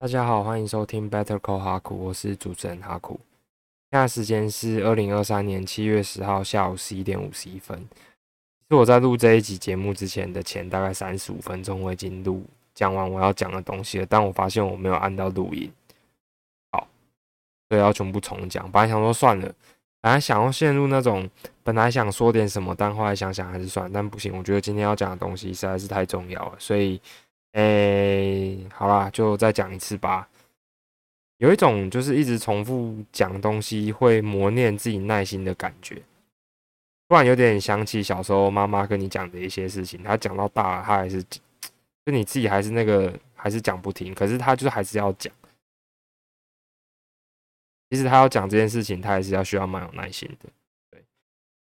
大家好，欢迎收听 Better Call 哈库，我是主持人哈库。现在时间是二零二三年七月十号下午十一点五十一分。是我在录这一集节目之前的前大概三十五分钟，我已经录讲完我要讲的东西了，但我发现我没有按到录音，好，所以要全部重讲。本来想说算了，本来想要陷入那种本来想说点什么，但后来想想还是算，但不行，我觉得今天要讲的东西实在是太重要了，所以。诶，好啦，就再讲一次吧。有一种就是一直重复讲东西，会磨练自己耐心的感觉。突然有点想起小时候妈妈跟你讲的一些事情，她讲到大了，她还是 就你自己还是那个还是讲不停，可是她就是还是要讲。其实她要讲这件事情，她还是要需要蛮有耐心的。对，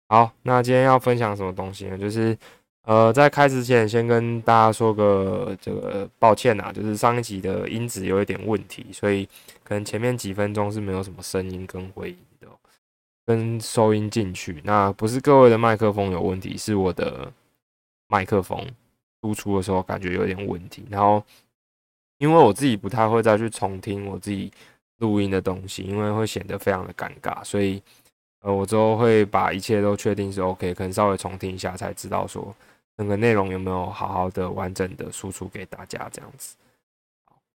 好，那今天要分享什么东西呢？就是。呃，在开始前，先跟大家说个这个抱歉啊，就是上一集的音质有一点问题，所以可能前面几分钟是没有什么声音跟回音的，跟收音进去。那不是各位的麦克风有问题，是我的麦克风输出的时候感觉有点问题。然后，因为我自己不太会再去重听我自己录音的东西，因为会显得非常的尴尬，所以呃，我之后会把一切都确定是 OK，可能稍微重听一下才知道说。整个内容有没有好好的、完整的输出给大家？这样子，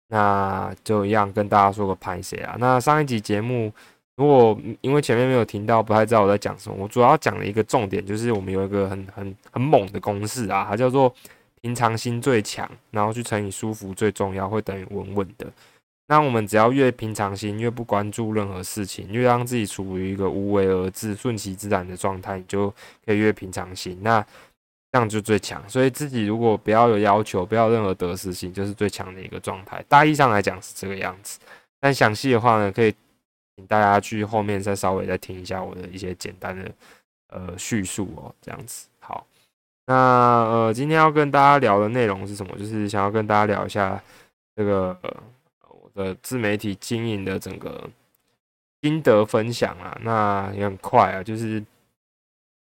那就一样跟大家说个拍谁啊？那上一集节目，如果因为前面没有听到，不太知道我在讲什么，我主要讲了一个重点，就是我们有一个很很很猛的公式啊，它叫做平常心最强，然后去乘以舒服最重要，会等于稳稳的。那我们只要越平常心，越不关注任何事情，越让自己处于一个无为而治、顺其自然的状态，你就可以越平常心。那这样就最强，所以自己如果不要有要求，不要任何得失心，就是最强的一个状态。大意上来讲是这个样子，但详细的话呢，可以请大家去后面再稍微再听一下我的一些简单的呃叙述哦。这样子好，那呃今天要跟大家聊的内容是什么？就是想要跟大家聊一下这个我的自媒体经营的整个心得分享啊。那也很快啊，就是。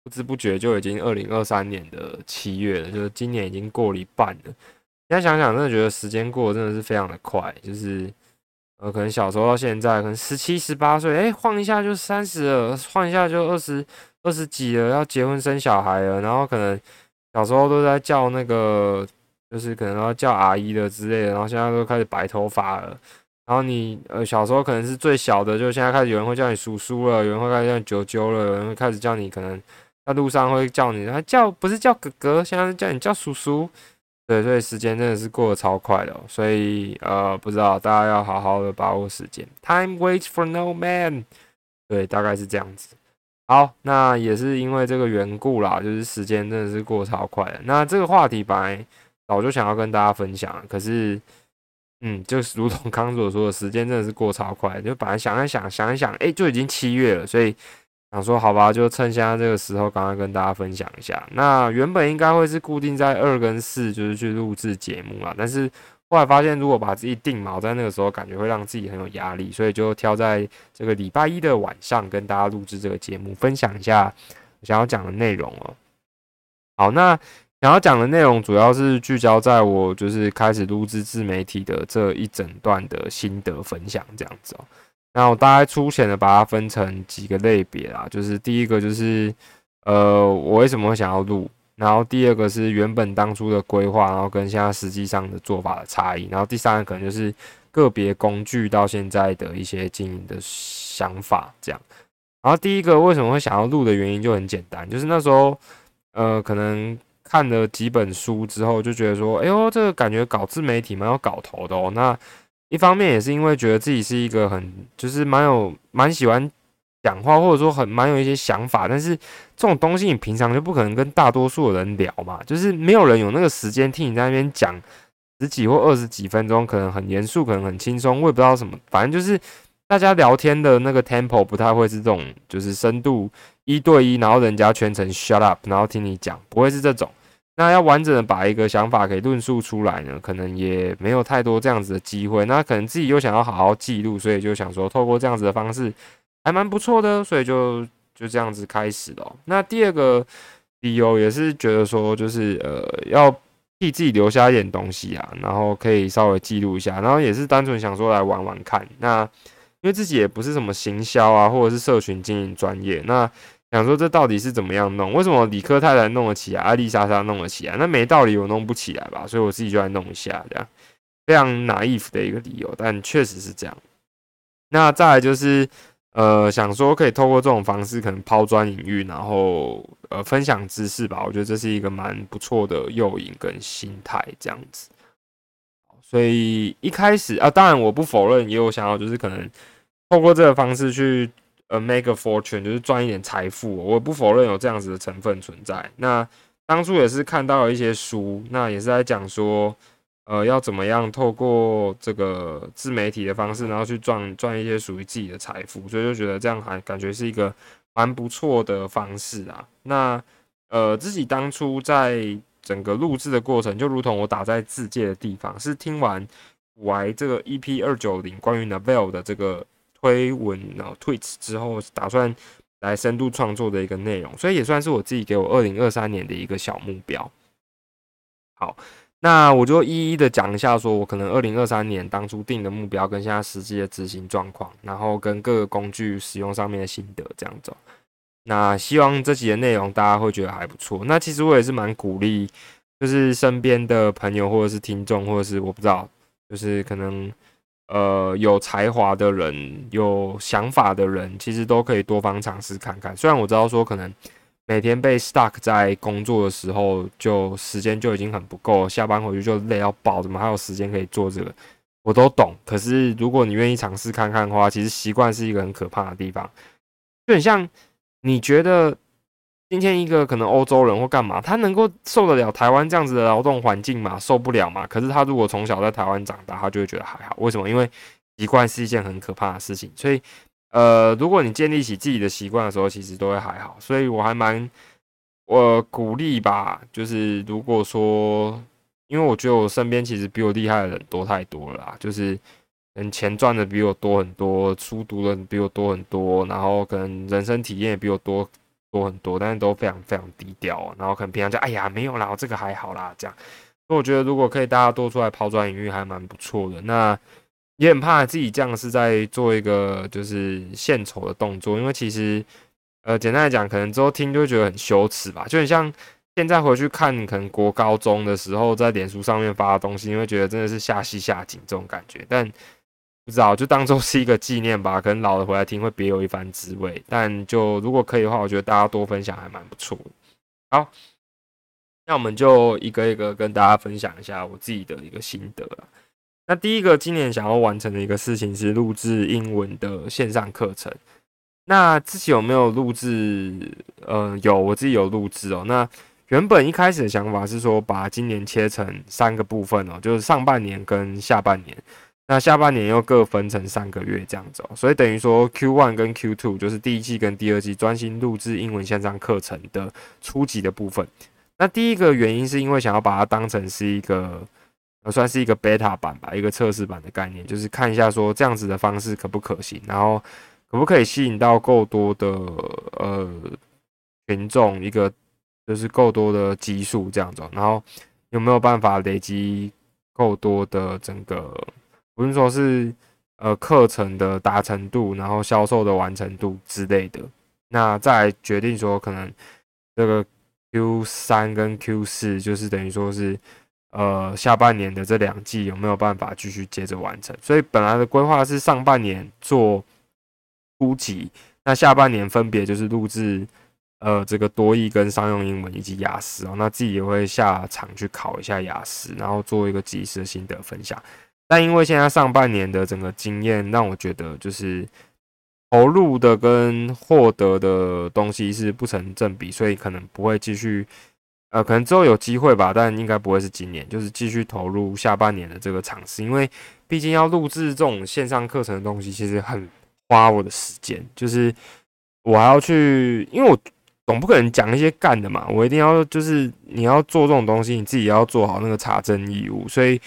不知不觉就已经二零二三年的七月了，就是今年已经过了一半了。现在想想，真的觉得时间过得真的是非常的快。就是呃，可能小时候到现在，可能十七、十八岁，哎，晃一下就三十了，晃一下就二十二十几了，要结婚生小孩了。然后可能小时候都在叫那个，就是可能要叫阿姨的之类的。然后现在都开始白头发了。然后你呃小时候可能是最小的，就现在开始有人会叫你叔叔了，有人会开始叫你舅舅了，有人会开始叫你可能。在路上会叫你，他叫不是叫哥哥，现在叫你叫叔叔。对，所以时间真的是过得超快的，哦所以呃，不知道大家要好好的把握时间。Time waits for no man。对，大概是这样子。好，那也是因为这个缘故啦，就是时间真的是过超快的。那这个话题本来早就想要跟大家分享，可是，嗯，就是如同刚所说的，时间真的是过超快，就本来想一想，想一想，哎，就已经七月了，所以。想说好吧，就趁现在这个时候，赶快跟大家分享一下。那原本应该会是固定在二跟四，就是去录制节目啦。但是后来发现，如果把自己定锚在那个时候，感觉会让自己很有压力，所以就挑在这个礼拜一的晚上跟大家录制这个节目，分享一下想要讲的内容哦。好，那想要讲的内容主要是聚焦在我就是开始录制自媒体的这一整段的心得分享这样子哦。那我大概粗浅的把它分成几个类别啦，就是第一个就是，呃，我为什么会想要录，然后第二个是原本当初的规划，然后跟现在实际上的做法的差异，然后第三个可能就是个别工具到现在的一些经营的想法这样。然后第一个为什么会想要录的原因就很简单，就是那时候，呃，可能看了几本书之后就觉得说，哎呦，这个感觉搞自媒体蛮有搞头的哦，那。一方面也是因为觉得自己是一个很就是蛮有蛮喜欢讲话，或者说很蛮有一些想法，但是这种东西你平常就不可能跟大多数的人聊嘛，就是没有人有那个时间听你在那边讲十几或二十几分钟，可能很严肃，可能很轻松，我也不知道什么，反正就是大家聊天的那个 tempo 不太会是这种，就是深度一对一，然后人家全程 shut up，然后听你讲，不会是这种。那要完整的把一个想法给论述出来呢，可能也没有太多这样子的机会。那可能自己又想要好好记录，所以就想说透过这样子的方式，还蛮不错的，所以就就这样子开始了。那第二个理由也是觉得说，就是呃，要替自己留下一点东西啊，然后可以稍微记录一下，然后也是单纯想说来玩玩看。那因为自己也不是什么行销啊，或者是社群经营专业，那想说这到底是怎么样弄？为什么理科太太弄得起啊，艾丽莎莎弄得起啊？那没道理我弄不起来吧？所以我自己就来弄一下，这样非常 naive 的一个理由，但确实是这样。那再来就是。呃，想说可以透过这种方式，可能抛砖引玉，然后呃分享知识吧。我觉得这是一个蛮不错的诱引跟心态，这样子。所以一开始啊，当然我不否认，也有想要就是可能透过这个方式去呃 make a fortune，就是赚一点财富。我不否认有这样子的成分存在。那当初也是看到了一些书，那也是在讲说。呃，要怎么样透过这个自媒体的方式，然后去赚赚一些属于自己的财富，所以就觉得这样还感觉是一个蛮不错的方式啊。那呃，自己当初在整个录制的过程，就如同我打在字界的地方，是听完我这个 EP 二九零关于 Novel 的这个推文然后 tweet 之后，打算来深度创作的一个内容，所以也算是我自己给我二零二三年的一个小目标。好。那我就一一的讲一下，说我可能二零二三年当初定的目标跟现在实际的执行状况，然后跟各个工具使用上面的心得这样走。那希望这集的内容大家会觉得还不错。那其实我也是蛮鼓励，就是身边的朋友或者是听众，或者是我不知道，就是可能呃有才华的人、有想法的人，其实都可以多方尝试看看。虽然我知道说可能。每天被 stuck 在工作的时候，就时间就已经很不够，下班回去就累要爆，怎么还有时间可以做这个？我都懂。可是如果你愿意尝试看看的话，其实习惯是一个很可怕的地方。就很像你觉得今天一个可能欧洲人或干嘛，他能够受得了台湾这样子的劳动环境吗？受不了嘛？可是他如果从小在台湾长大，他就会觉得还好。为什么？因为习惯是一件很可怕的事情，所以。呃，如果你建立起自己的习惯的时候，其实都会还好，所以我还蛮我鼓励吧。就是如果说，因为我觉得我身边其实比我厉害的人多太多了啦，就是嗯，钱赚的比我多很多，书读的比我多很多，然后可能人生体验也比我多多很多，但是都非常非常低调，然后可能平常就哎呀没有啦，这个还好啦这样。所以我觉得如果可以大家多出来抛砖引玉，还蛮不错的。那。也很怕自己这样是在做一个就是献丑的动作，因为其实，呃，简单来讲，可能之后听就会觉得很羞耻吧，就很像现在回去看，可能国高中的时候在脸书上面发的东西，因为觉得真的是下戏下井这种感觉，但不知道就当做是一个纪念吧，可能老了回来听会别有一番滋味。但就如果可以的话，我觉得大家多分享还蛮不错。好，那我们就一个一个跟大家分享一下我自己的一个心得。那第一个今年想要完成的一个事情是录制英文的线上课程。那自己有没有录制？呃，有，我自己有录制哦。那原本一开始的想法是说，把今年切成三个部分哦，就是上半年跟下半年。那下半年又各分成三个月这样子哦。所以等于说，Q one 跟 Q two 就是第一季跟第二季专心录制英文线上课程的初级的部分。那第一个原因是因为想要把它当成是一个。算是一个 beta 版吧，一个测试版的概念，就是看一下说这样子的方式可不可行，然后可不可以吸引到够多的呃群众，一个就是够多的基数这样子，然后有没有办法累积够多的整个，不是说是呃课程的达成度，然后销售的完成度之类的，那再决定说可能这个 Q 三跟 Q 四就是等于说是。呃，下半年的这两季有没有办法继续接着完成？所以本来的规划是上半年做初级，那下半年分别就是录制呃这个多义跟商用英文以及雅思哦。那自己也会下场去考一下雅思，然后做一个即时的心得分享。但因为现在上半年的整个经验让我觉得，就是投入的跟获得的东西是不成正比，所以可能不会继续。呃，可能之后有机会吧，但应该不会是今年，就是继续投入下半年的这个尝试，因为毕竟要录制这种线上课程的东西，其实很花我的时间。就是我还要去，因为我总不可能讲一些干的嘛，我一定要就是你要做这种东西，你自己要做好那个查证义务，所以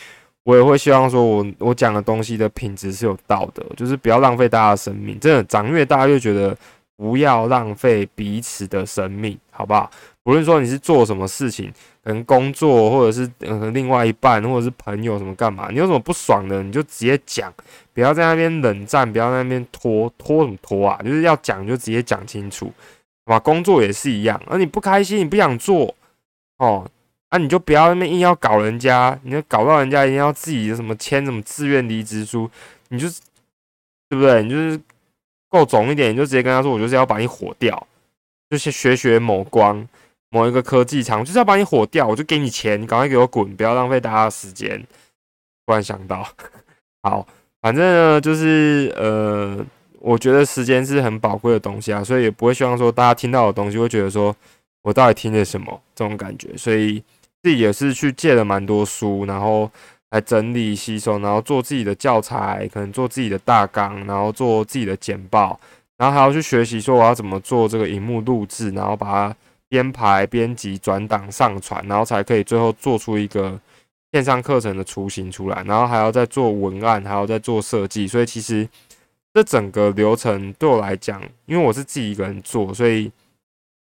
我也会希望说我我讲的东西的品质是有道德，就是不要浪费大家的生命。真的长越大越觉得不要浪费彼此的生命，好不好？无论说你是做什么事情，可能工作或者是呃另外一半或者是朋友什么干嘛，你有什么不爽的，你就直接讲，不要在那边冷战，不要在那边拖拖什么拖啊，就是要讲就直接讲清楚，好吧？工作也是一样，而你不开心，你不想做哦，啊你就不要那么硬要搞人家，你要搞到人家一定要自己什么签什么自愿离职书，你就是对不对？你就是够肿一点，你就直接跟他说，我就是要把你火掉，就是学学某光。某一个科技厂就是要把你火掉，我就给你钱，你赶快给我滚，不要浪费大家的时间。突然想到，好，反正呢就是呃，我觉得时间是很宝贵的东西啊，所以也不会希望说大家听到的东西会觉得说我到底听了什么这种感觉，所以自己也是去借了蛮多书，然后来整理吸收，然后做自己的教材，可能做自己的大纲，然后做自己的简报，然后还要去学习说我要怎么做这个荧幕录制，然后把它。编排、编辑、转档、上传，然后才可以最后做出一个线上课程的雏形出来，然后还要再做文案，还要再做设计。所以其实这整个流程对我来讲，因为我是自己一个人做，所以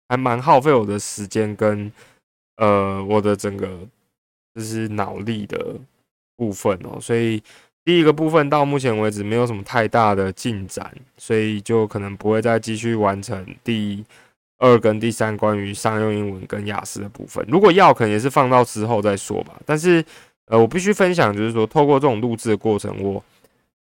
还蛮耗费我的时间跟呃我的整个就是脑力的部分哦。所以第一个部分到目前为止没有什么太大的进展，所以就可能不会再继续完成第。二跟第三关于商用英文跟雅思的部分，如果要，可能也是放到之后再说吧。但是，呃，我必须分享，就是说，透过这种录制的过程，我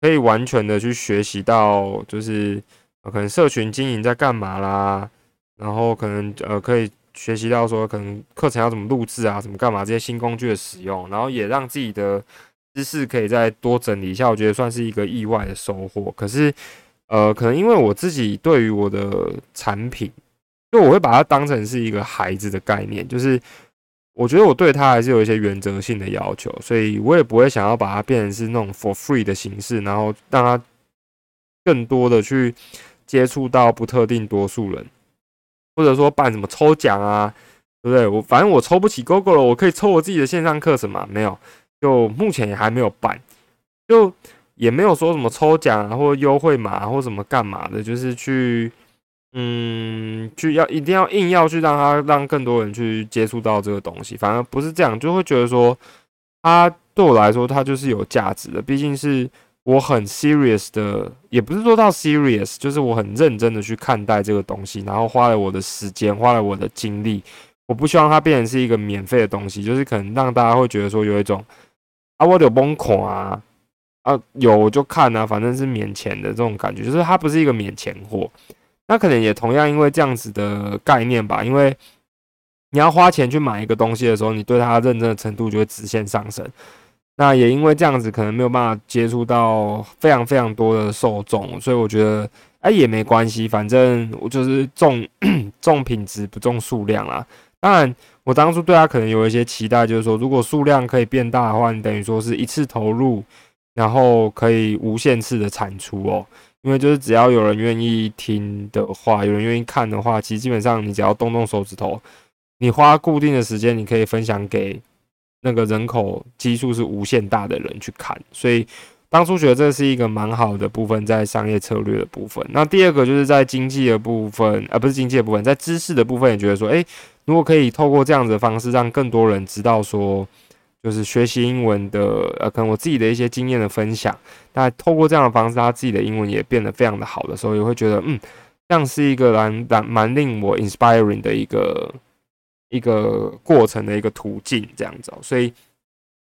可以完全的去学习到，就是可能社群经营在干嘛啦，然后可能呃可以学习到说，可能课程要怎么录制啊，怎么干嘛这些新工具的使用，然后也让自己的知识可以再多整理一下，我觉得算是一个意外的收获。可是，呃，可能因为我自己对于我的产品。就我会把它当成是一个孩子的概念，就是我觉得我对他还是有一些原则性的要求，所以我也不会想要把它变成是那种 for free 的形式，然后让他更多的去接触到不特定多数人，或者说办什么抽奖啊，对不对？我反正我抽不起 Google 了，我可以抽我自己的线上课程嘛？没有，就目前也还没有办，就也没有说什么抽奖啊，或优惠码或什么干嘛的，就是去。嗯，就要一定要硬要去让他让更多人去接触到这个东西，反而不是这样，就会觉得说，他对我来说他就是有价值的，毕竟是我很 serious 的，也不是说到 serious，就是我很认真的去看待这个东西，然后花了我的时间，花了我的精力，我不希望它变成是一个免费的东西，就是可能让大家会觉得说有一种啊，我有崩溃啊，啊有我就看啊，反正是免钱的这种感觉，就是它不是一个免钱货。那可能也同样因为这样子的概念吧，因为你要花钱去买一个东西的时候，你对它认真的程度就会直线上升。那也因为这样子，可能没有办法接触到非常非常多的受众，所以我觉得哎也没关系，反正我就是重 重品质不重数量啦。当然，我当初对他可能有一些期待，就是说如果数量可以变大的话，你等于说是一次投入，然后可以无限次的产出哦。因为就是只要有人愿意听的话，有人愿意看的话，其实基本上你只要动动手指头，你花固定的时间，你可以分享给那个人口基数是无限大的人去看。所以当初觉得这是一个蛮好的部分，在商业策略的部分。那第二个就是在经济的部分，而不是经济的部分，在知识的部分也觉得说，诶，如果可以透过这样子的方式，让更多人知道说。就是学习英文的，呃，可能我自己的一些经验的分享，那透过这样的方式，他自己的英文也变得非常的好的时候，也会觉得，嗯，这样是一个蛮蛮蛮令我 inspiring 的一个一个过程的一个途径，这样子。所以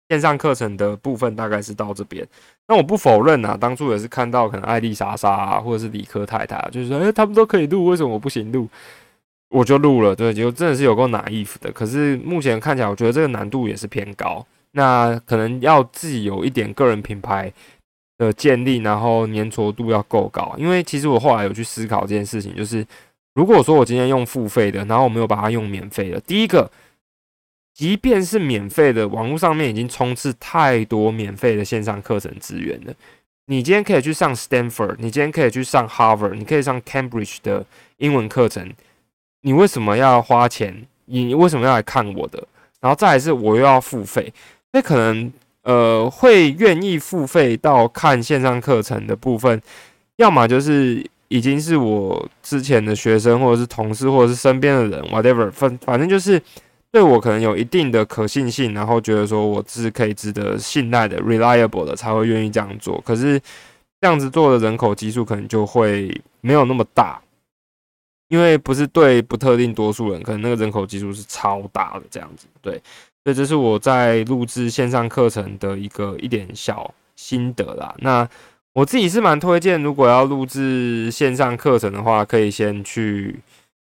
线上课程的部分大概是到这边。那我不否认啊，当初也是看到可能艾丽莎莎啊，或者是理科太太，就是说，哎，他们都可以录，为什么我不行录？我就录了，对，就真的是有够拿衣服的。可是目前看起来，我觉得这个难度也是偏高。那可能要自己有一点个人品牌的建立，然后粘着度要够高。因为其实我后来有去思考这件事情，就是如果说我今天用付费的，然后我没有把它用免费的，第一个，即便是免费的，网络上面已经充斥太多免费的线上课程资源了。你今天可以去上 Stanford，你今天可以去上 Harvard，你可以上 Cambridge 的英文课程。你为什么要花钱？你为什么要来看我的？然后再来是我又要付费，那可能呃会愿意付费到看线上课程的部分，要么就是已经是我之前的学生，或者是同事，或者是身边的人，whatever，反反正就是对我可能有一定的可信性，然后觉得说我是可以值得信赖的、reliable 的，才会愿意这样做。可是这样子做的人口基数可能就会没有那么大，因为不是对不特定多数人，可能那个人口基数是超大的这样子。对，所以这是我在录制线上课程的一个一点小心得啦。那我自己是蛮推荐，如果要录制线上课程的话，可以先去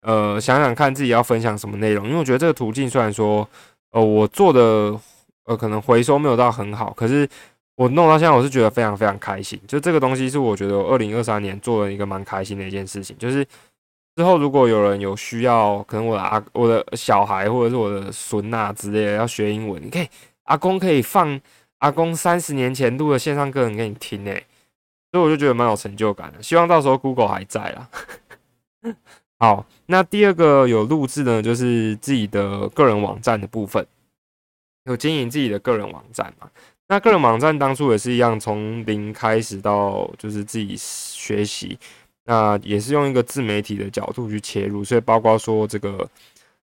呃想想看自己要分享什么内容，因为我觉得这个途径虽然说呃我做的呃可能回收没有到很好，可是。我弄到现在，我是觉得非常非常开心。就这个东西是我觉得二零二三年做了一个蛮开心的一件事情。就是之后如果有人有需要，可能我的阿、我的小孩或者是我的孙呐之类的要学英文，你可以阿公可以放阿公三十年前录的线上课程给你听诶，所以我就觉得蛮有成就感的。希望到时候 Google 还在啦。好，那第二个有录制呢，就是自己的个人网站的部分，有经营自己的个人网站嘛。那个人网站当初也是一样，从零开始到就是自己学习，那也是用一个自媒体的角度去切入，所以包括说这个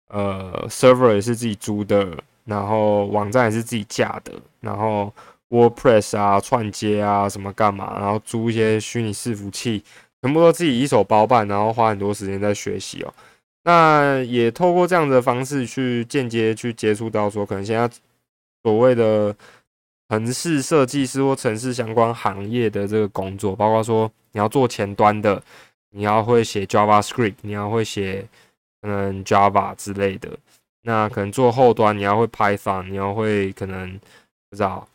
呃 server 也是自己租的，然后网站也是自己架的，然后 WordPress 啊串接啊什么干嘛，然后租一些虚拟伺服器，全部都自己一手包办，然后花很多时间在学习哦。那也透过这样的方式去间接去接触到说，可能现在所谓的。城市设计师或城市相关行业的这个工作，包括说你要做前端的，你要会写 JavaScript，你要会写可能 Java 之类的。那可能做后端，你要会 Python，你要会可能不知道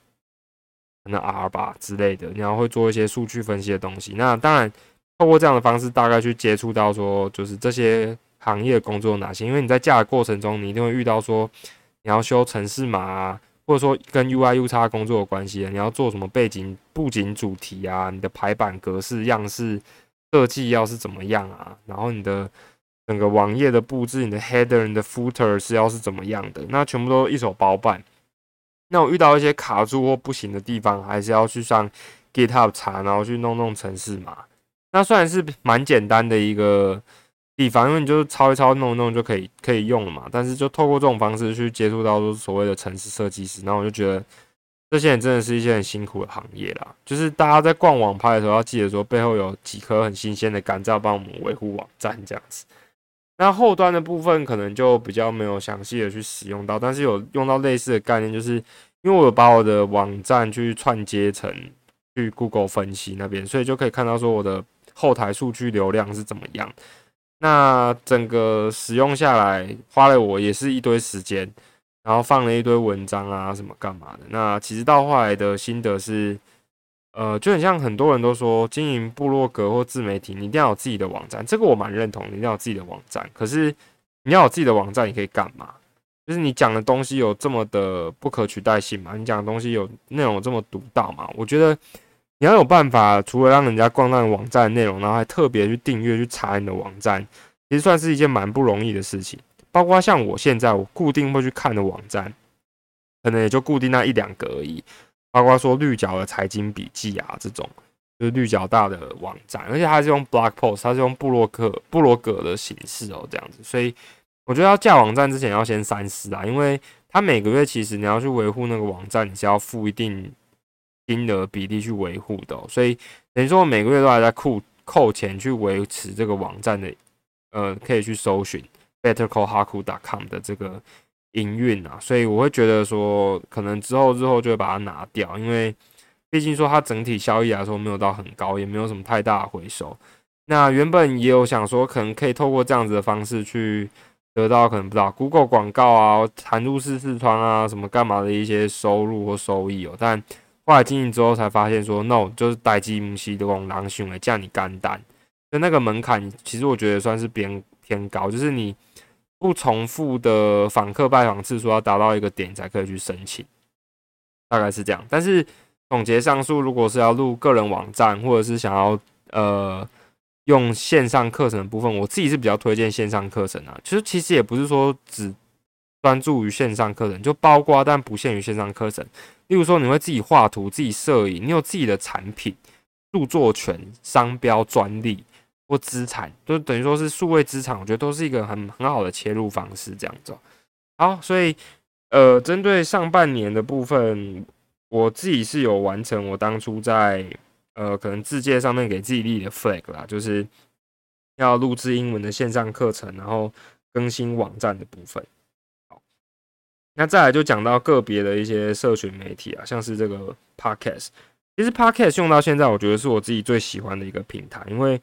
可能 R 吧之类的，你要会做一些数据分析的东西。那当然，透过这样的方式，大概去接触到说，就是这些行业工作有哪些？因为你在架的过程中，你一定会遇到说，你要修城市码啊。或者说跟 UI、U 叉工作有关系的，你要做什么背景、布景主题啊？你的排版格式、样式设计要是怎么样啊？然后你的整个网页的布置、你的 header、你的 footer 是要是怎么样的？那全部都一手包办。那我遇到一些卡住或不行的地方，还是要去上 GitHub 查，然后去弄弄程式码。那虽然是蛮简单的一个。地方，因为你就是抄一抄、弄一弄就可以可以用了嘛。但是就透过这种方式去接触到说所谓的城市设计师，然后我就觉得这些人真的是一些很辛苦的行业啦。就是大家在逛网拍的时候，要记得说背后有几颗很新鲜的肝脏帮我们维护网站这样子。那后端的部分可能就比较没有详细的去使用到，但是有用到类似的概念，就是因为我有把我的网站去串接成去 Google 分析那边，所以就可以看到说我的后台数据流量是怎么样。那整个使用下来，花了我也是一堆时间，然后放了一堆文章啊，什么干嘛的。那其实到后来的心得是，呃，就很像很多人都说，经营部落格或自媒体，你一定要有自己的网站。这个我蛮认同，你一定要有自己的网站。可是你要有自己的网站，你可以干嘛？就是你讲的东西有这么的不可取代性吗？你讲的东西有内容这么独到吗？我觉得。你要有办法，除了让人家逛到网站内容，然后还特别去订阅、去查你的网站，其实算是一件蛮不容易的事情。包括像我现在，我固定会去看的网站，可能也就固定那一两个而已。包括说绿角的财经笔记啊，这种就是绿角大的网站，而且它是用 blog post，它是用布洛克、布罗格的形式哦，这样子。所以我觉得要架网站之前要先三思啊，因为它每个月其实你要去维护那个网站，你是要付一定。金额比例去维护的，所以等于说我每个月都还在扣扣钱去维持这个网站的，呃，可以去搜寻 bettercallhaku.com 的这个营运啊，所以我会觉得说，可能之后之后就会把它拿掉，因为毕竟说它整体效益来说没有到很高，也没有什么太大的回收。那原本也有想说，可能可以透过这样子的方式去得到可能不知道 Google 广告啊、弹入式视窗啊什么干嘛的一些收入或收益哦，但后来经营之后才发现，说 no 就是待机母系的往狼行为，叫你干单，就那个门槛，其实我觉得算是偏偏高，就是你不重复的访客拜访次数要达到一个点才可以去申请，大概是这样。但是总结上述，如果是要录个人网站，或者是想要呃用线上课程的部分，我自己是比较推荐线上课程啊。其实其实也不是说只专注于线上课程，就包括但不限于线上课程。例如说，你会自己画图、自己摄影，你有自己的产品、著作权、商标、专利或资产，就等于说是数位资产。我觉得都是一个很很好的切入方式。这样子，好，所以呃，针对上半年的部分，我自己是有完成我当初在呃可能字界上面给自己立的 flag 啦，就是要录制英文的线上课程，然后更新网站的部分。好，那再来就讲到个别的一些社群媒体啊，像是这个 podcast。其实 podcast 用到现在，我觉得是我自己最喜欢的一个平台，因为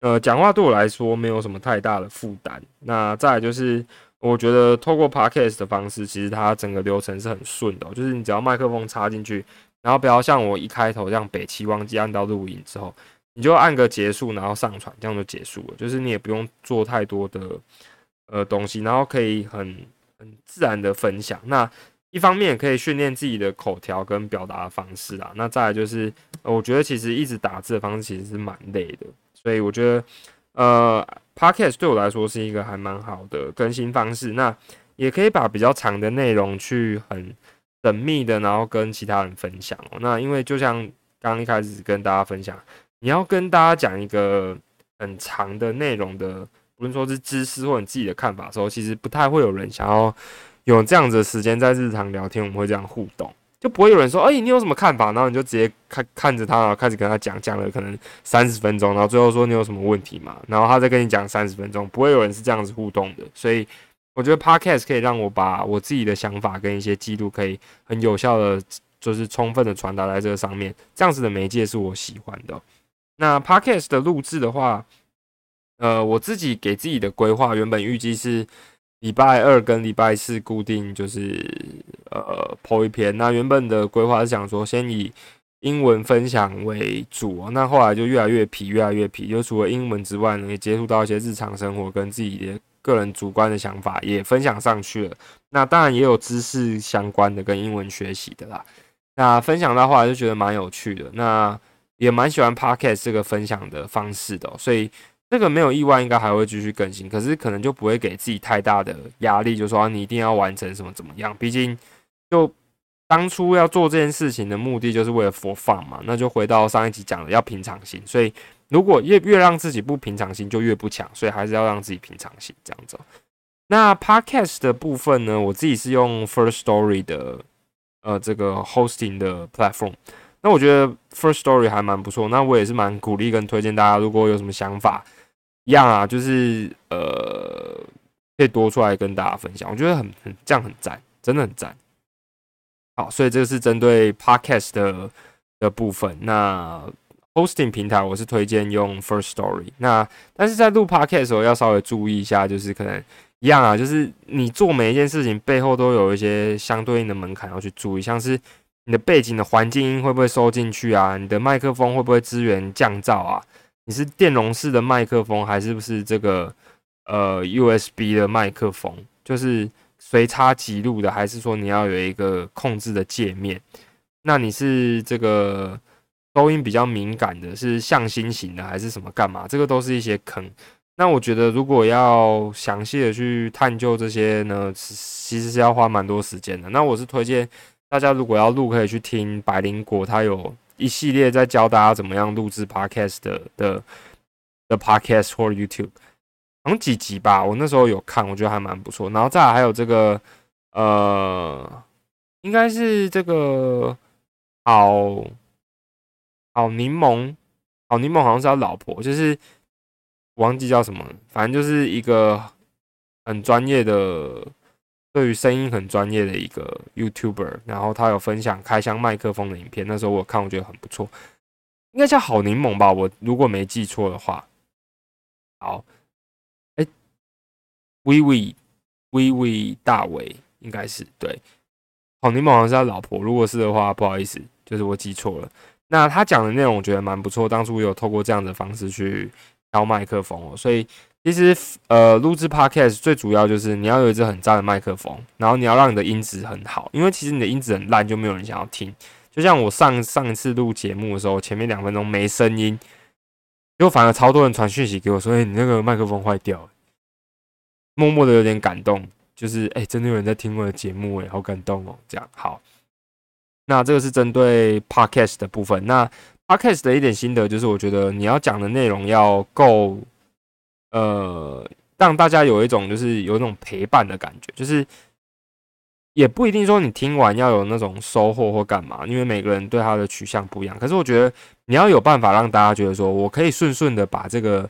呃，讲话对我来说没有什么太大的负担。那再来就是，我觉得透过 podcast 的方式，其实它整个流程是很顺的，就是你只要麦克风插进去，然后不要像我一开头这样北齐忘记按到录音之后，你就按个结束，然后上传，这样就结束了。就是你也不用做太多的呃东西，然后可以很很自然的分享。那一方面可以训练自己的口条跟表达方式啊，那再来就是，我觉得其实一直打字的方式其实是蛮累的，所以我觉得，呃，podcast 对我来说是一个还蛮好的更新方式。那也可以把比较长的内容去很缜密的，然后跟其他人分享哦。那因为就像刚刚一开始跟大家分享，你要跟大家讲一个很长的内容的，不论说是知识或你自己的看法的时候，其实不太会有人想要。有这样子的时间在日常聊天，我们会这样互动，就不会有人说：“哎，你有什么看法？”然后你就直接看看着他，然后开始跟他讲，讲了可能三十分钟，然后最后说你有什么问题嘛？然后他再跟你讲三十分钟，不会有人是这样子互动的。所以我觉得 Podcast 可以让我把我自己的想法跟一些记录，可以很有效的，就是充分的传达在这个上面。这样子的媒介是我喜欢的。那 Podcast 的录制的话，呃，我自己给自己的规划，原本预计是。礼拜二跟礼拜四固定就是呃播一篇。那原本的规划是想说先以英文分享为主，那后来就越来越皮，越来越皮。就除了英文之外呢，也接触到一些日常生活跟自己的个人主观的想法也分享上去了。那当然也有知识相关的跟英文学习的啦。那分享到后来就觉得蛮有趣的，那也蛮喜欢 podcast 这个分享的方式的，所以。这个没有意外，应该还会继续更新，可是可能就不会给自己太大的压力，就说你一定要完成什么怎么样。毕竟，就当初要做这件事情的目的就是为了佛法嘛，那就回到上一集讲的要平常心。所以，如果越越让自己不平常心，就越不强，所以还是要让自己平常心这样子。那 podcast 的部分呢，我自己是用 First Story 的呃这个 hosting 的 platform。那我觉得 First Story 还蛮不错，那我也是蛮鼓励跟推荐大家，如果有什么想法。一样啊，就是呃，可以多出来跟大家分享，我觉得很很这样很赞，真的很赞。好，所以这个是针对 Podcast 的的部分。那 Hosting 平台我是推荐用 First Story。那但是在录 Podcast 的时候要稍微注意一下，就是可能一样啊，就是你做每一件事情背后都有一些相对应的门槛要去注意，像是你的背景的环境音会不会收进去啊？你的麦克风会不会支援降噪啊？你是电容式的麦克风，还是不是这个呃 USB 的麦克风？就是随插即录的，还是说你要有一个控制的界面？那你是这个收音比较敏感的，是向心型的，还是什么干嘛？这个都是一些坑。那我觉得如果要详细的去探究这些呢，其实是要花蛮多时间的。那我是推荐大家如果要录，可以去听百灵果，它有。一系列在教大家怎么样录制 podcast 的的的 podcast 或 YouTube，好像几集吧，我那时候有看，我觉得还蛮不错。然后再来还有这个呃，应该是这个好好柠檬，好柠檬好像是他老婆，就是忘记叫什么，反正就是一个很专业的。对于声音很专业的一个 YouTuber，然后他有分享开箱麦克风的影片，那时候我看我觉得很不错，应该叫好柠檬吧，我如果没记错的话。好，哎，微微微微大伟应该是对，好柠檬好像是他老婆，如果是的话，不好意思，就是我记错了。那他讲的内容我觉得蛮不错，当初我有透过这样的方式去挑麦克风哦，所以。其实，呃，录制 podcast 最主要就是你要有一支很赞的麦克风，然后你要让你的音质很好，因为其实你的音质很烂，就没有人想要听。就像我上上一次录节目的时候，前面两分钟没声音，结果反而超多人传讯息给我，说：“哎，你那个麦克风坏掉了。”默默的有点感动，就是哎，真的有人在听我的节目，哎，好感动哦。这样好，那这个是针对 podcast 的部分。那 podcast 的一点心得就是，我觉得你要讲的内容要够。呃，让大家有一种就是有一种陪伴的感觉，就是也不一定说你听完要有那种收获或干嘛，因为每个人对他的取向不一样。可是我觉得你要有办法让大家觉得说我可以顺顺的把这个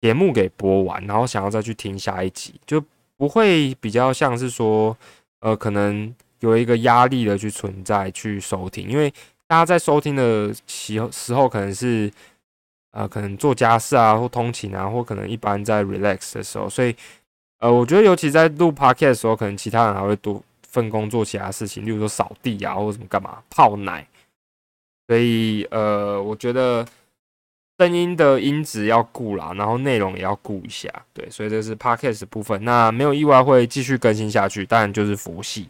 节目给播完，然后想要再去听下一集，就不会比较像是说，呃，可能有一个压力的去存在去收听，因为大家在收听的时时候可能是，呃，可能做家事啊，或通勤啊，或可能一般在 relax 的时候，所以，呃，我觉得尤其在录 podcast 的时候，可能其他人还会多。份工做其他事情，例如说扫地啊，或者什么干嘛泡奶，所以呃，我觉得声音的音质要顾啦，然后内容也要顾一下，对，所以这是 podcast 部分。那没有意外会继续更新下去，当然就是佛系。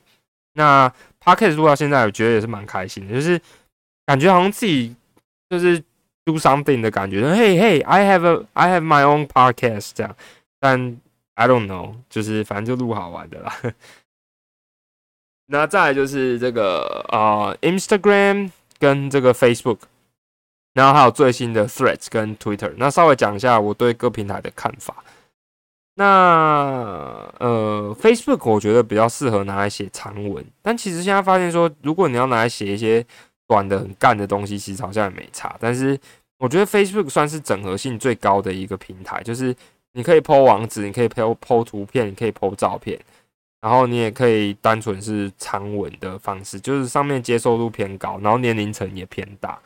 那 podcast 录到现在，我觉得也是蛮开心的，就是感觉好像自己就是 do something 的感觉，嘿嘿，I have a I have my own podcast 这样，但 I don't know，就是反正就录好玩的啦。那再来就是这个啊，Instagram 跟这个 Facebook，然后还有最新的 Threads 跟 Twitter。那稍微讲一下我对各平台的看法。那呃，Facebook 我觉得比较适合拿来写长文，但其实现在发现说，如果你要拿来写一些短的很干的东西，其实好像也没差。但是我觉得 Facebook 算是整合性最高的一个平台，就是你可以 PO 网址，你可以 PO PO 图片，你可以 PO 照片。然后你也可以单纯是长文的方式，就是上面接受度偏高，然后年龄层也偏大。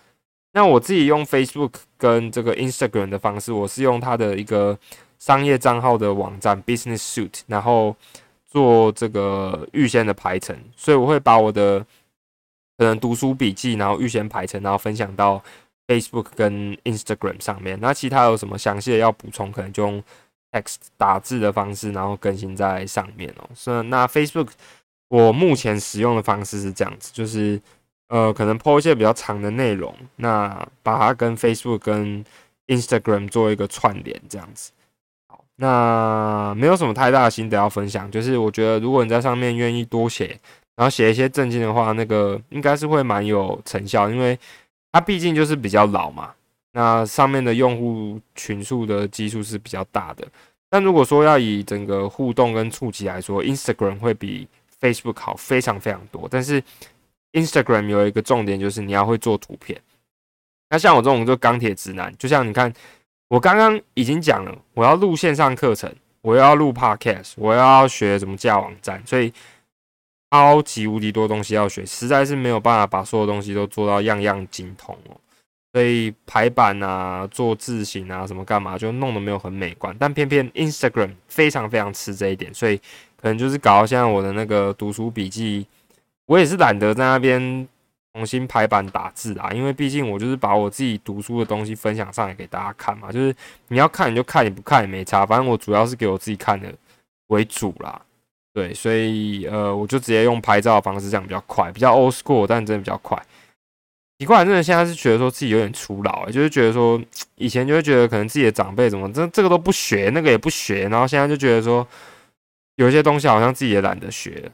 那我自己用 Facebook 跟这个 Instagram 的方式，我是用它的一个商业账号的网站 Business Suite，然后做这个预先的排程，所以我会把我的可能读书笔记，然后预先排成，然后分享到 Facebook 跟 Instagram 上面。那其他有什么详细的要补充，可能就用。text 打字的方式，然后更新在上面哦。所以那 Facebook 我目前使用的方式是这样子，就是呃，可能 po 一些比较长的内容，那把它跟 Facebook 跟 Instagram 做一个串联，这样子。好，那没有什么太大的心得要分享，就是我觉得如果你在上面愿意多写，然后写一些正经的话，那个应该是会蛮有成效，因为它毕竟就是比较老嘛。那上面的用户群数的基数是比较大的，但如果说要以整个互动跟触及来说，Instagram 会比 Facebook 好非常非常多。但是 Instagram 有一个重点就是你要会做图片。那像我这种就钢铁直男，就像你看，我刚刚已经讲了，我要录线上课程，我要录 Podcast，我要学怎么架网站，所以超级无敌多东西要学，实在是没有办法把所有东西都做到样样精通哦。所以排版啊，做字型啊，什么干嘛，就弄得没有很美观。但偏偏 Instagram 非常非常吃这一点，所以可能就是搞到现在我的那个读书笔记，我也是懒得在那边重新排版打字啊，因为毕竟我就是把我自己读书的东西分享上来给大家看嘛，就是你要看你就看，你不看也没差，反正我主要是给我自己看的为主啦。对，所以呃，我就直接用拍照的方式，这样比较快，比较 old school，但真的比较快。奇怪，真的现在是觉得说自己有点粗老，就是觉得说以前就会觉得可能自己的长辈怎么这这个都不学，那个也不学，然后现在就觉得说有些东西好像自己也懒得学，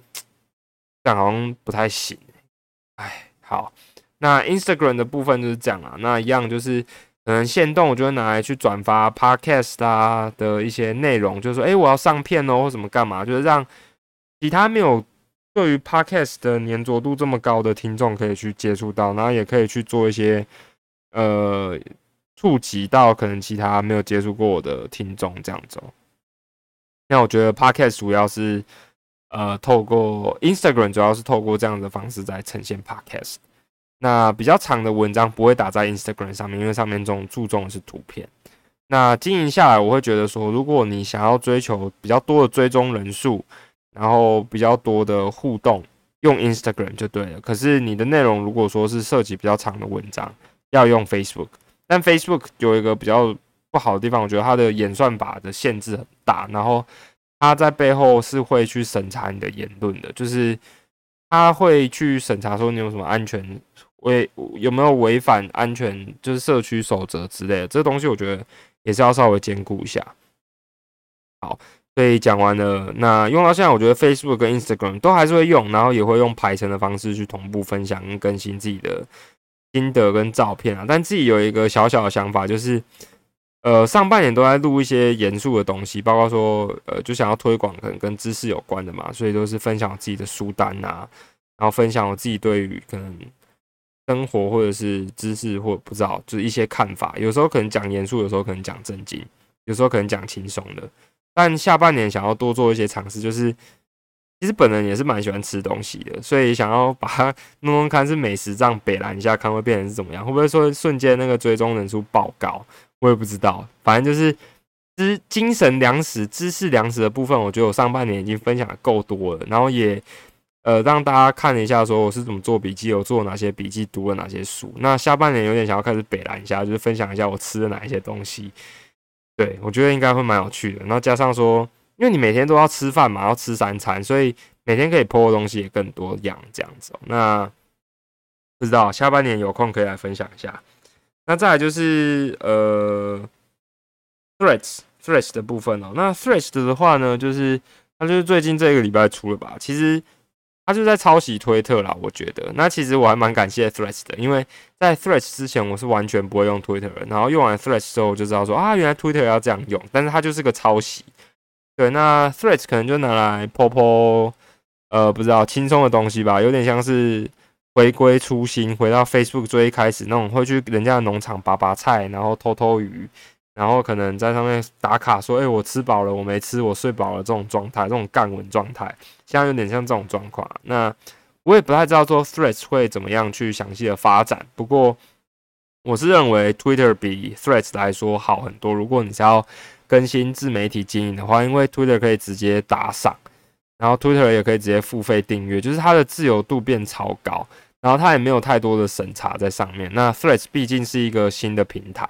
这样好像不太行。哎，好，那 Instagram 的部分就是这样啊，那一样就是可能线动，我就会拿来去转发 Podcast 啊的一些内容，就是说哎我要上片哦，或什么干嘛，就是让其他没有。对于 Podcast 的粘着度这么高的听众，可以去接触到，然后也可以去做一些呃触及到可能其他没有接触过我的听众这样子。那我觉得 Podcast 主要是呃透过 Instagram，主要是透过这样的方式在呈现 Podcast。那比较长的文章不会打在 Instagram 上面，因为上面这种注重的是图片。那经营下来，我会觉得说，如果你想要追求比较多的追踪人数，然后比较多的互动，用 Instagram 就对了。可是你的内容如果说是涉及比较长的文章，要用 Facebook。但 Facebook 有一个比较不好的地方，我觉得它的演算法的限制很大。然后它在背后是会去审查你的言论的，就是它会去审查说你有什么安全违有没有违反安全，就是社区守则之类的。这东西我觉得也是要稍微兼顾一下。好。所以讲完了，那用到现在，我觉得 Facebook 跟 Instagram 都还是会用，然后也会用排程的方式去同步分享跟更新自己的心得跟照片啊。但自己有一个小小的想法，就是呃，上半年都在录一些严肃的东西，包括说，呃，就想要推广可能跟知识有关的嘛，所以都是分享自己的书单呐，然后分享我自己对于可能生活或者是知识或不知道就是一些看法，有时候可能讲严肃，有时候可能讲正经，有时候可能讲轻松的。但下半年想要多做一些尝试，就是其实本人也是蛮喜欢吃东西的，所以想要把它弄弄看是美食这样北蓝一下，看会变成是怎么样，会不会说瞬间那个追踪人数爆高？我也不知道，反正就是知精神粮食、知识粮食的部分，我觉得我上半年已经分享的够多了，然后也呃让大家看了一下，说我是怎么做笔记，我做哪些笔记，读了哪些书。那下半年有点想要开始北蓝一下，就是分享一下我吃了哪一些东西。对我觉得应该会蛮有趣的。然后加上说，因为你每天都要吃饭嘛，要吃三餐，所以每天可以剖的东西也更多样，这样子。那不知道下半年有空可以来分享一下。那再来就是呃，Threads Threads 的部分哦。那 Threads 的话呢，就是它就是最近这个礼拜出了吧？其实他就在抄袭推特啦，我觉得。那其实我还蛮感谢 Threads 的，因为在 Threads 之前我是完全不会用 Twitter，然后用完 Threads 之后就知道说啊，原来 Twitter 要这样用，但是它就是个抄袭。对，那 Threads 可能就拿来泼泼呃，不知道轻松的东西吧，有点像是。回归初心，回到 Facebook 最一开始那种会去人家的农场拔拔菜，然后偷偷鱼，然后可能在上面打卡说：“哎，我吃饱了，我没吃，我睡饱了。”这种状态，这种干文状态，现在有点像这种状况。那我也不太知道说 Threads 会怎么样去详细的发展。不过我是认为 Twitter 比 Threads 来说好很多。如果你是要更新自媒体经营的话，因为 Twitter 可以直接打赏。然后 Twitter 也可以直接付费订阅，就是它的自由度变超高，然后它也没有太多的审查在上面。那 Threads 毕竟是一个新的平台，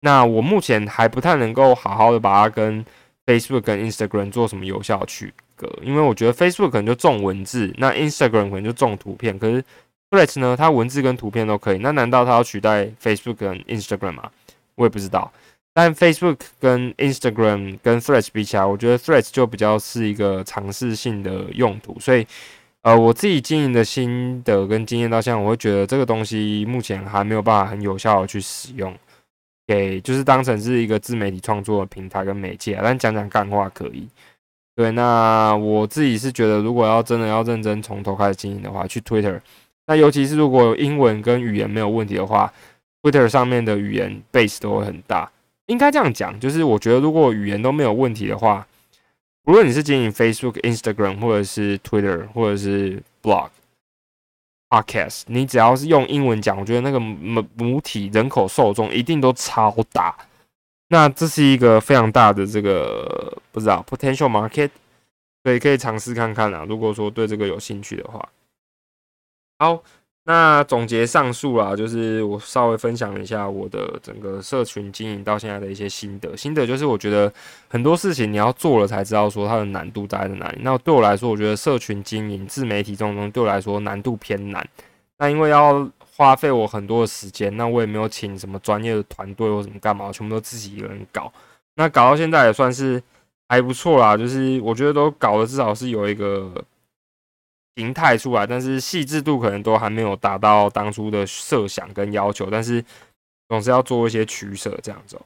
那我目前还不太能够好好的把它跟 Facebook 跟 Instagram 做什么有效区隔，因为我觉得 Facebook 可能就重文字，那 Instagram 可能就重图片，可是 Threads 呢，它文字跟图片都可以，那难道它要取代 Facebook 跟 Instagram 吗？我也不知道。但 Facebook 跟 Instagram 跟 Threads 比起来，我觉得 Threads 就比较是一个尝试性的用途，所以，呃，我自己经营的心得跟经验到现在，我会觉得这个东西目前还没有办法很有效的去使用，给就是当成是一个自媒体创作的平台跟媒介，但讲讲干话可以。对，那我自己是觉得，如果要真的要认真从头开始经营的话，去 Twitter，那尤其是如果英文跟语言没有问题的话，Twitter 上面的语言 base 都会很大。应该这样讲，就是我觉得如果语言都没有问题的话，无论你是经营 Facebook、Instagram，或者是 Twitter，或者是 Blog、Podcast，你只要是用英文讲，我觉得那个母母体人口受众一定都超大。那这是一个非常大的这个不知道 potential market，所以可以尝试看看啊。如果说对这个有兴趣的话，好。那总结上述啊，就是我稍微分享一下我的整个社群经营到现在的一些心得。心得就是我觉得很多事情你要做了才知道说它的难度在在哪里。那对我来说，我觉得社群经营、自媒体这种东西对我来说难度偏难。那因为要花费我很多的时间，那我也没有请什么专业的团队或什么干嘛，全部都自己一个人搞。那搞到现在也算是还不错啦，就是我觉得都搞的至少是有一个。形态出来，但是细致度可能都还没有达到当初的设想跟要求，但是总是要做一些取舍这样子。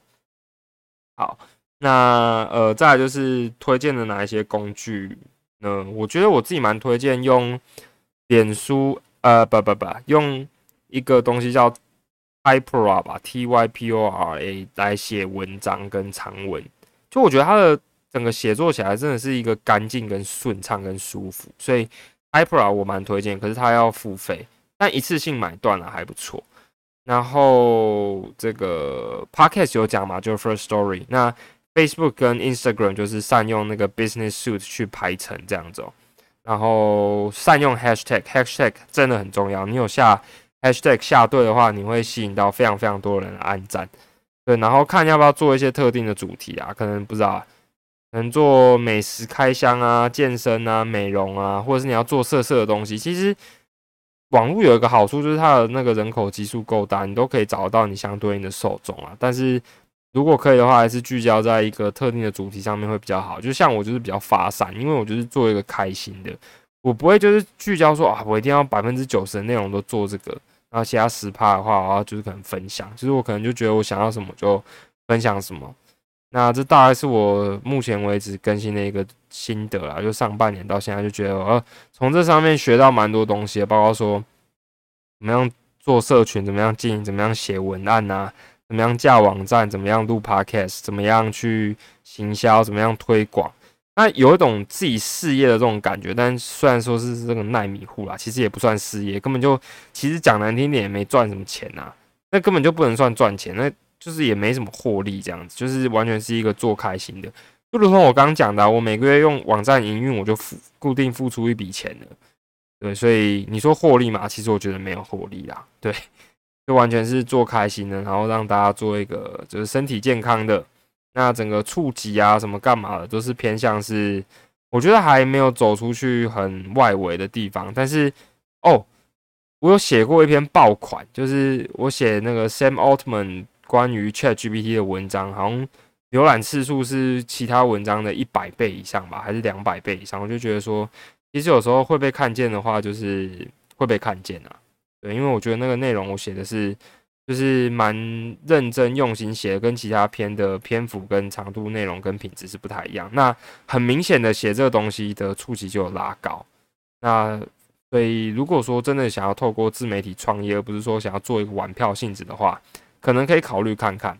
好，那呃，再来就是推荐的哪一些工具呢？我觉得我自己蛮推荐用脸书，呃，不不不，用一个东西叫 Typora 吧，T Y P O R A 来写文章跟长文。就我觉得它的整个写作起来真的是一个干净跟顺畅跟舒服，所以。iPro 我蛮推荐，可是它要付费，但一次性买断了还不错。然后这个 Podcast 有讲嘛，就是 First Story。那 Facebook 跟 Instagram 就是善用那个 Business Suit 去排程这样子。哦然后善用 Hashtag，Hashtag 真的很重要。你有下 Hashtag 下对的话，你会吸引到非常非常多人的按赞。对，然后看要不要做一些特定的主题啊，可能不知道。能做美食开箱啊、健身啊、美容啊，或者是你要做色色的东西，其实网络有一个好处，就是它的那个人口基数够大，你都可以找到你相对应的受众啊。但是如果可以的话，还是聚焦在一个特定的主题上面会比较好。就像我就是比较发散，因为我就是做一个开心的，我不会就是聚焦说啊，我一定要百分之九十的内容都做这个，然后其他十趴的话，我要就是可能分享，就是我可能就觉得我想要什么就分享什么。那这大概是我目前为止更新的一个心得啦，就上半年到现在就觉得，呃，从这上面学到蛮多东西，包括说怎么样做社群，怎么样经营，怎么样写文案呐，怎么样架网站，怎么样录 podcast，怎么样去行销，怎么样推广。那有一种自己事业的这种感觉，但虽然说是这个耐米户啦，其实也不算事业，根本就其实讲难听点也没赚什么钱呐，那根本就不能算赚钱，那。就是也没什么获利，这样子，就是完全是一个做开心的。就如同我刚刚讲的，我每个月用网站营运，我就付固定付出一笔钱了。对，所以你说获利嘛，其实我觉得没有获利啦。对，就完全是做开心的，然后让大家做一个就是身体健康的。那整个触及啊什么干嘛的，都是偏向是，我觉得还没有走出去很外围的地方。但是哦，我有写过一篇爆款，就是我写那个 Sam Altman。关于 Chat GPT 的文章，好像浏览次数是其他文章的一百倍以上吧，还是两百倍以上？我就觉得说，其实有时候会被看见的话，就是会被看见啊。对，因为我觉得那个内容我写的是，就是蛮认真用心写的，跟其他篇的篇幅跟长度、内容跟品质是不太一样。那很明显的写这个东西的触及就有拉高。那所以如果说真的想要透过自媒体创业，而不是说想要做一个玩票性质的话，可能可以考虑看看，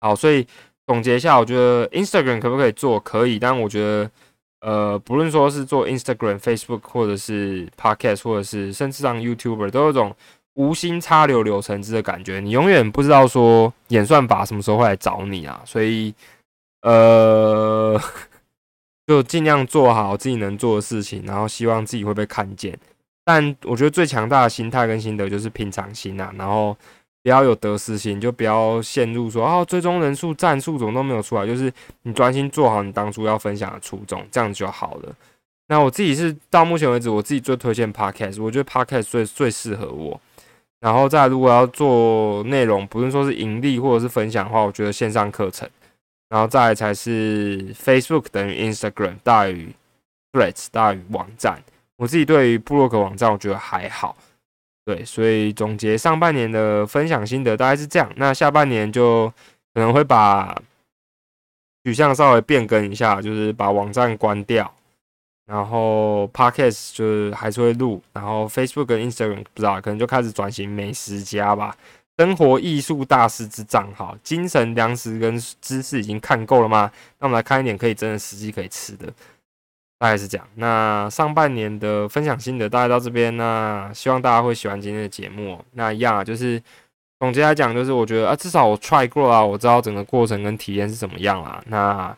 好，所以总结一下，我觉得 Instagram 可不可以做？可以，但我觉得，呃，不论说是做 Instagram、Facebook，或者是 Podcast，或者是甚至让 YouTuber，都有种无心插柳柳成枝的感觉。你永远不知道说演算法什么时候会来找你啊，所以，呃，就尽量做好自己能做的事情，然后希望自己会被看见。但我觉得最强大的心态跟心得就是平常心啊，然后。不要有得失心，就不要陷入说哦，最终人数、战术怎么都没有出来。就是你专心做好你当初要分享的初衷，这样就好了。那我自己是到目前为止，我自己最推荐 Podcast，我觉得 Podcast 最最适合我。然后再如果要做内容，不论说是盈利或者是分享的话，我觉得线上课程，然后再才是 Facebook 等于 Instagram 大于 Threads 大于网站。我自己对于布洛克网站，我觉得还好。对，所以总结上半年的分享心得大概是这样。那下半年就可能会把取向稍微变更一下，就是把网站关掉，然后 Podcast 就是还是会录，然后 Facebook 跟 Instagram 不知道可能就开始转型美食家吧，生活艺术大师之账号，精神粮食跟知识已经看够了吗？那我们来看一点可以真的实际可以吃的。大概是这样。那上半年的分享心得大概到这边。那希望大家会喜欢今天的节目。那一样啊，就是总结来讲，就是我觉得啊，至少我 try 过啊，我知道整个过程跟体验是怎么样啦。那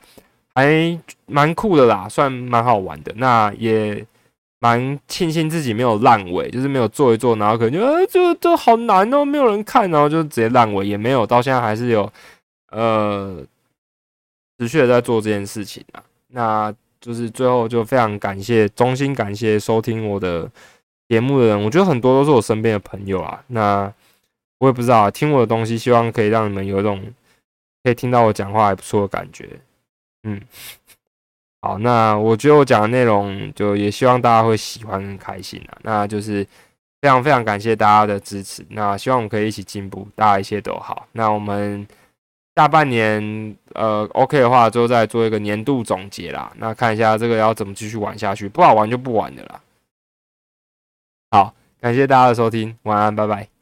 还蛮酷的啦，算蛮好玩的。那也蛮庆幸自己没有烂尾，就是没有做一做，然后可能就啊，这这好难哦，没有人看，然后就直接烂尾，也没有到现在还是有呃持续的在做这件事情啊。那。就是最后就非常感谢，衷心感谢收听我的节目的人，我觉得很多都是我身边的朋友啊。那我也不知道听我的东西，希望可以让你们有一种可以听到我讲话还不错的感觉。嗯，好，那我觉得我讲的内容就也希望大家会喜欢跟开心啊。那就是非常非常感谢大家的支持，那希望我们可以一起进步，大家一切都好。那我们。下半年，呃，OK 的话，就再做一个年度总结啦。那看一下这个要怎么继续玩下去，不好玩就不玩的啦。好，感谢大家的收听，晚安，拜拜。